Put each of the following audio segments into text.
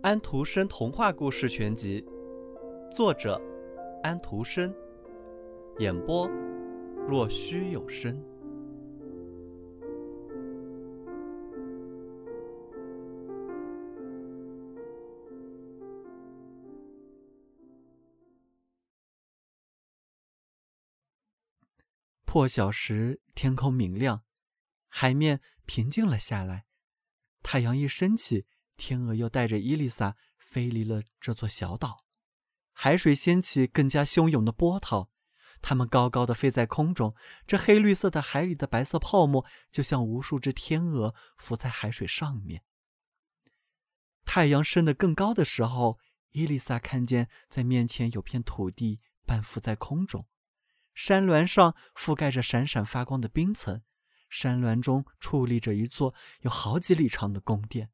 安徒生童话故事全集，作者安徒生，演播若虚有声。破晓时，天空明亮，海面平静了下来，太阳一升起。天鹅又带着伊丽莎飞离了这座小岛，海水掀起更加汹涌的波涛，它们高高的飞在空中，这黑绿色的海里的白色泡沫就像无数只天鹅浮在海水上面。太阳升得更高的时候，伊丽莎看见在面前有片土地半浮在空中，山峦上覆盖着闪闪发光的冰层，山峦中矗立着一座有好几里长的宫殿。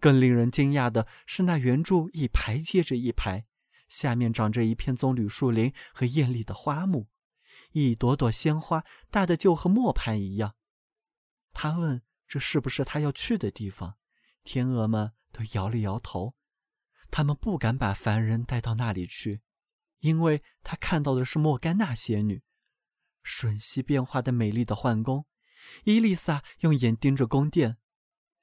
更令人惊讶的是，那圆柱一排接着一排，下面长着一片棕榈树林和艳丽的花木，一朵朵鲜花大的就和磨盘一样。他问：“这是不是他要去的地方？”天鹅们都摇了摇头，他们不敢把凡人带到那里去，因为他看到的是莫甘娜仙女，瞬息变化的美丽的幻宫。伊丽莎用眼盯着宫殿，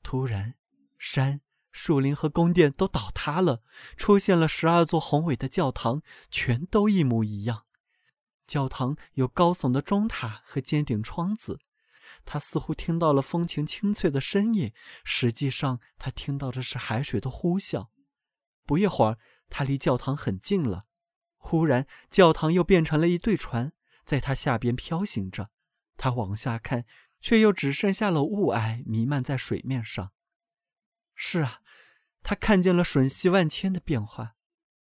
突然，山。树林和宫殿都倒塌了，出现了十二座宏伟的教堂，全都一模一样。教堂有高耸的钟塔和尖顶窗子。他似乎听到了风琴清脆的声音，实际上他听到的是海水的呼啸。不一会儿，他离教堂很近了。忽然，教堂又变成了一对船，在他下边飘行着。他往下看，却又只剩下了雾霭弥漫在水面上。是啊。他看见了瞬息万千的变化，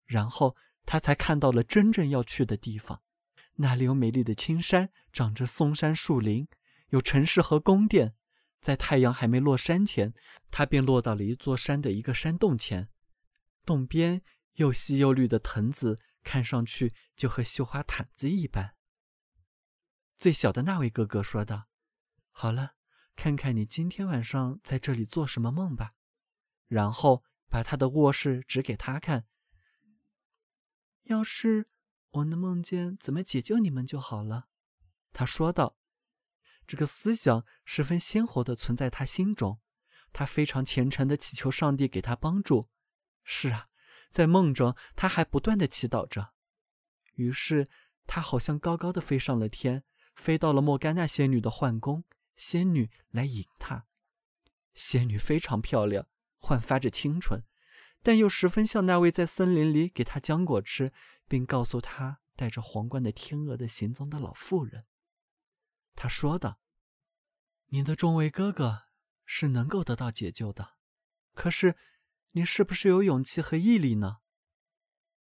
然后他才看到了真正要去的地方。那里有美丽的青山，长着松山树林，有城市和宫殿。在太阳还没落山前，他便落到了一座山的一个山洞前。洞边又细又绿的藤子，看上去就和绣花毯子一般。最小的那位哥哥说道：“好了，看看你今天晚上在这里做什么梦吧。”然后。把他的卧室指给他看。要是我能梦见怎么解救你们就好了，他说道。这个思想十分鲜活的存在他心中，他非常虔诚的祈求上帝给他帮助。是啊，在梦中他还不断的祈祷着。于是他好像高高的飞上了天，飞到了莫甘娜仙女的幻宫。仙女来迎他。仙女非常漂亮。焕发着清纯，但又十分像那位在森林里给他浆果吃，并告诉他戴着皇冠的天鹅的行踪的老妇人。他说道：“你的众位哥哥是能够得到解救的，可是你是不是有勇气和毅力呢？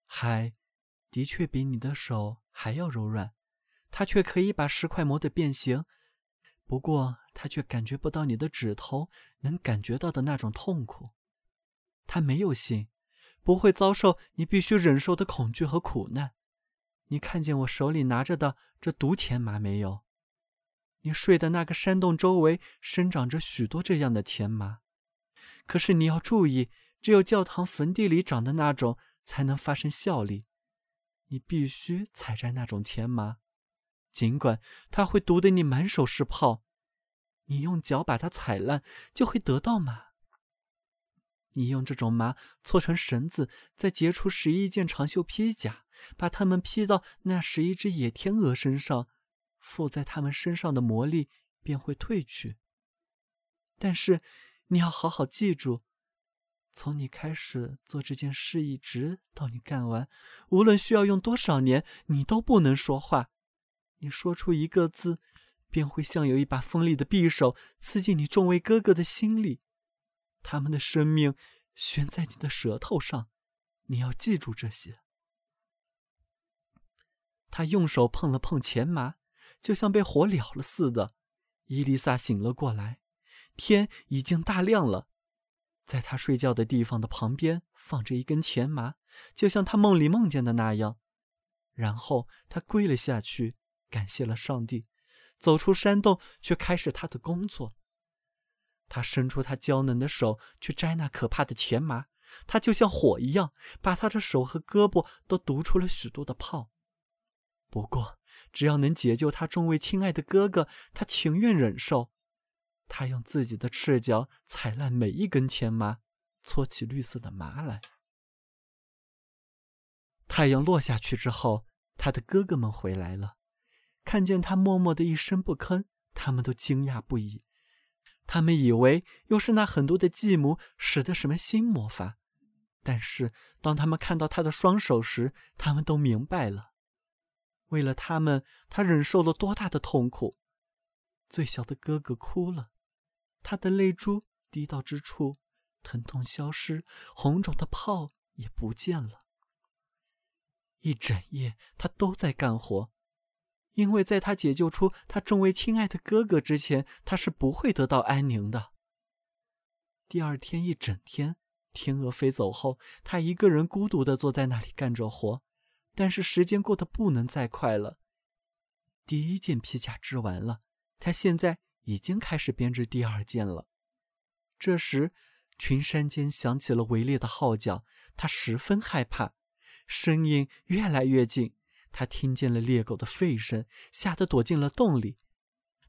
海的确比你的手还要柔软，它却可以把石块磨得变形。不过，他却感觉不到你的指头能感觉到的那种痛苦。他没有心，不会遭受你必须忍受的恐惧和苦难。你看见我手里拿着的这毒钱麻没有？你睡的那个山洞周围生长着许多这样的钱麻。可是你要注意，只有教堂坟地里长的那种才能发生效力。你必须采摘那种钱麻。尽管它会毒得你满手是泡，你用脚把它踩烂就会得到麻。你用这种麻搓成绳子，再结出十一件长袖披甲，把它们披到那十一只野天鹅身上，附在它们身上的魔力便会退去。但是你要好好记住，从你开始做这件事一直到你干完，无论需要用多少年，你都不能说话。你说出一个字，便会像有一把锋利的匕首刺进你众位哥哥的心里，他们的生命悬在你的舌头上。你要记住这些。他用手碰了碰钱麻，就像被火燎了似的。伊丽莎醒了过来，天已经大亮了，在他睡觉的地方的旁边放着一根钱麻，就像他梦里梦见的那样。然后他跪了下去。感谢了上帝，走出山洞，却开始他的工作。他伸出他娇嫩的手去摘那可怕的钱麻，它就像火一样，把他的手和胳膊都毒出了许多的泡。不过，只要能解救他众位亲爱的哥哥，他情愿忍受。他用自己的赤脚踩烂每一根铅麻，搓起绿色的麻来。太阳落下去之后，他的哥哥们回来了，看见他默默的一声不吭，他们都惊讶不已。他们以为又是那很多的继母使的什么新魔法，但是当他们看到他的双手时，他们都明白了。为了他们，他忍受了多大的痛苦。最小的哥哥哭了，他的泪珠滴到之处，疼痛消失，红肿的泡也不见了。一整夜，他都在干活。因为在他解救出他众位亲爱的哥哥之前，他是不会得到安宁的。第二天一整天，天鹅飞走后，他一个人孤独的坐在那里干着活。但是时间过得不能再快了。第一件皮甲织完了，他现在已经开始编织第二件了。这时，群山间响起了围猎的号角，他十分害怕，声音越来越近。他听见了猎狗的吠声，吓得躲进了洞里。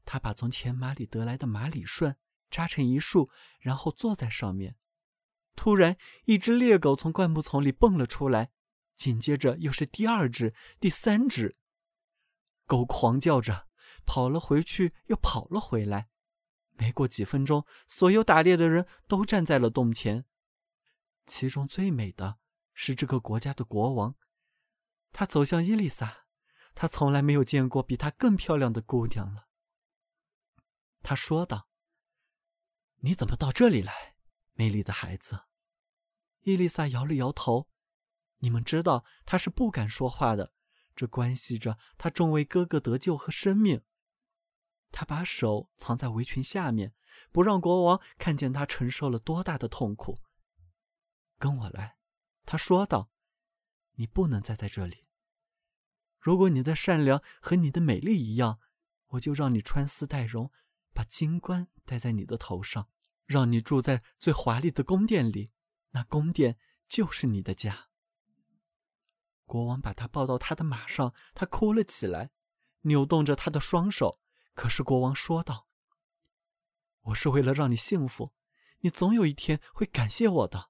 他把从前马里得来的马里顺扎成一束，然后坐在上面。突然，一只猎狗从灌木丛里蹦了出来，紧接着又是第二只、第三只。狗狂叫着跑了回去，又跑了回来。没过几分钟，所有打猎的人都站在了洞前。其中最美的是这个国家的国王。他走向伊丽莎，他从来没有见过比她更漂亮的姑娘了。他说道：“你怎么到这里来，美丽的孩子？”伊丽莎摇了摇头。你们知道，她是不敢说话的，这关系着她众位哥哥得救和生命。她把手藏在围裙下面，不让国王看见她承受了多大的痛苦。跟我来，她说道。你不能再在这里。如果你的善良和你的美丽一样，我就让你穿丝带绒，把金冠戴在你的头上，让你住在最华丽的宫殿里。那宫殿就是你的家。国王把他抱到他的马上，他哭了起来，扭动着他的双手。可是国王说道：“我是为了让你幸福，你总有一天会感谢我的。”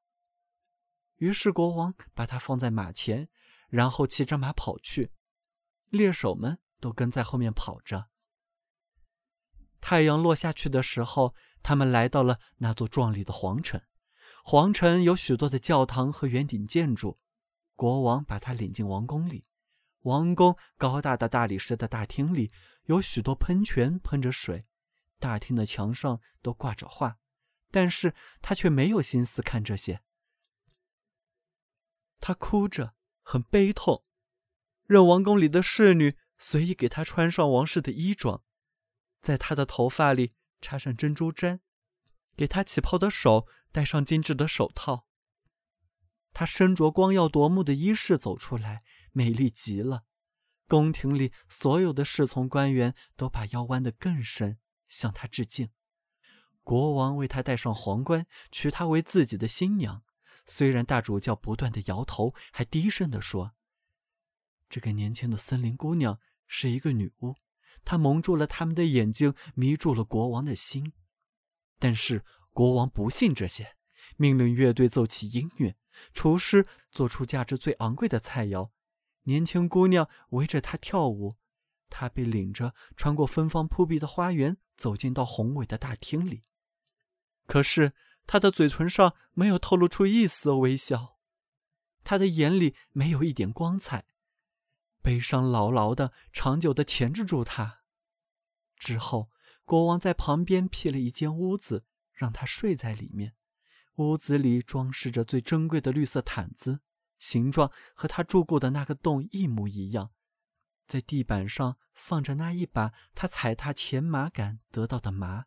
于是国王把他放在马前，然后骑着马跑去，猎手们都跟在后面跑着。太阳落下去的时候，他们来到了那座壮丽的皇城。皇城有许多的教堂和圆顶建筑。国王把他领进王宫里。王宫高大的大理石的大厅里有许多喷泉喷着水，大厅的墙上都挂着画，但是他却没有心思看这些。他哭着，很悲痛，让王宫里的侍女随意给他穿上王室的衣装，在他的头发里插上珍珠针，给他起泡的手戴上精致的手套。他身着光耀夺目的衣饰走出来，美丽极了。宫廷里所有的侍从官员都把腰弯得更深，向他致敬。国王为他戴上皇冠，娶她为自己的新娘。虽然大主教不断的摇头，还低声的说：“这个年轻的森林姑娘是一个女巫，她蒙住了他们的眼睛，迷住了国王的心。”但是国王不信这些，命令乐队奏起音乐，厨师做出价值最昂贵的菜肴，年轻姑娘围着他跳舞，他被领着穿过芬芳扑鼻的花园，走进到宏伟的大厅里。可是。他的嘴唇上没有透露出一丝微笑，他的眼里没有一点光彩，悲伤牢牢的、长久的钳制住他。之后，国王在旁边辟了一间屋子，让他睡在里面。屋子里装饰着最珍贵的绿色毯子，形状和他住过的那个洞一模一样。在地板上放着那一把他踩踏前麻杆得到的麻，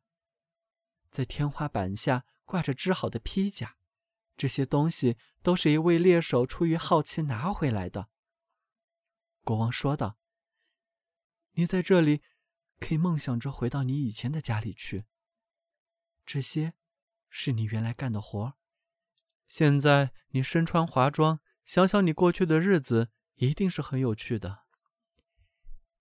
在天花板下。挂着织好的披甲，这些东西都是一位猎手出于好奇拿回来的。国王说道：“你在这里可以梦想着回到你以前的家里去。这些是你原来干的活现在你身穿华装，想想你过去的日子，一定是很有趣的。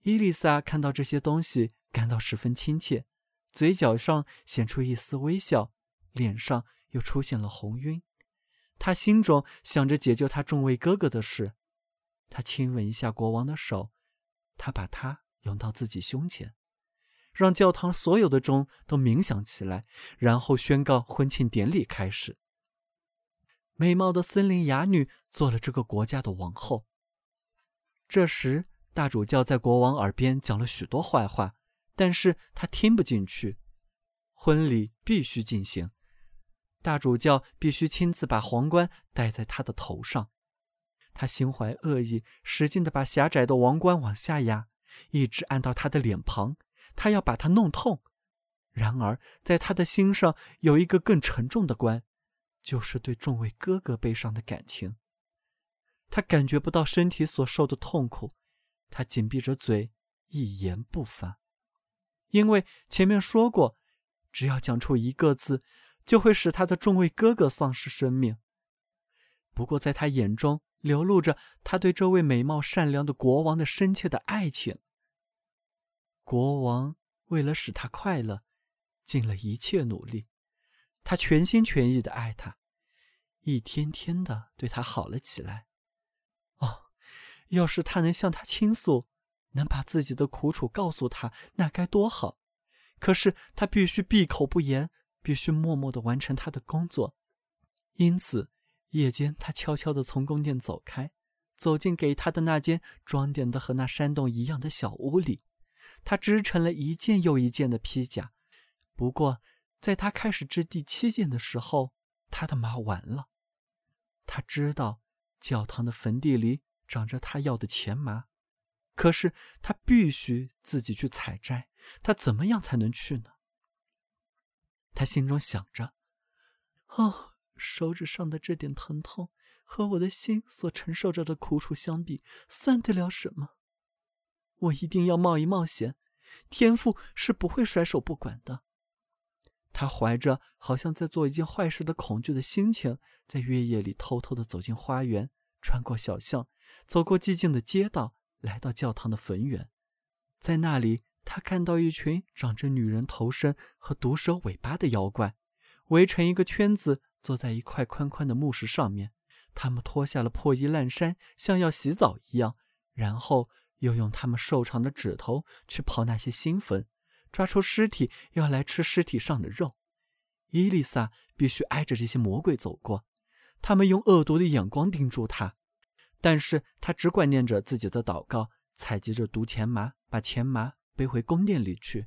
伊丽莎看到这些东西，感到十分亲切，嘴角上显出一丝微笑，脸上又出现了红晕。她心中想着解救她众位哥哥的事。他亲吻一下国王的手，他把它拥到自己胸前，让教堂所有的钟都鸣响起来，然后宣告婚庆典礼开始。美貌的森林哑女做了这个国家的王后。这时。大主教在国王耳边讲了许多坏话，但是他听不进去。婚礼必须进行，大主教必须亲自把皇冠戴在他的头上。他心怀恶意，使劲地把狭窄的王冠往下压，一直按到他的脸庞。他要把他弄痛。然而，在他的心上有一个更沉重的关，就是对众位哥哥悲伤的感情。他感觉不到身体所受的痛苦。他紧闭着嘴，一言不发，因为前面说过，只要讲出一个字，就会使他的众位哥哥丧失生命。不过，在他眼中流露着他对这位美貌善良的国王的深切的爱情。国王为了使他快乐，尽了一切努力，他全心全意的爱他，一天天的对他好了起来。哦要是他能向他倾诉，能把自己的苦楚告诉他，那该多好！可是他必须闭口不言，必须默默的完成他的工作。因此，夜间他悄悄地从宫殿走开，走进给他的那间装点的和那山洞一样的小屋里。他织成了一件又一件的披甲。不过，在他开始织第七件的时候，他的麻完了。他知道，教堂的坟地里。长着他要的钱麻，可是他必须自己去采摘。他怎么样才能去呢？他心中想着：“哦，手指上的这点疼痛，和我的心所承受着的苦楚相比，算得了什么？我一定要冒一冒险。天父是不会甩手不管的。”他怀着好像在做一件坏事的恐惧的心情，在月夜里偷偷的走进花园，穿过小巷。走过寂静的街道，来到教堂的坟园，在那里，他看到一群长着女人头身和毒蛇尾巴的妖怪，围成一个圈子，坐在一块宽宽的木石上面。他们脱下了破衣烂衫，像要洗澡一样，然后又用他们瘦长的指头去刨那些新坟，抓出尸体，要来吃尸体上的肉。伊丽莎必须挨着这些魔鬼走过，他们用恶毒的眼光盯住她。但是他只管念着自己的祷告，采集着毒钱麻，把钱麻背回宫殿里去。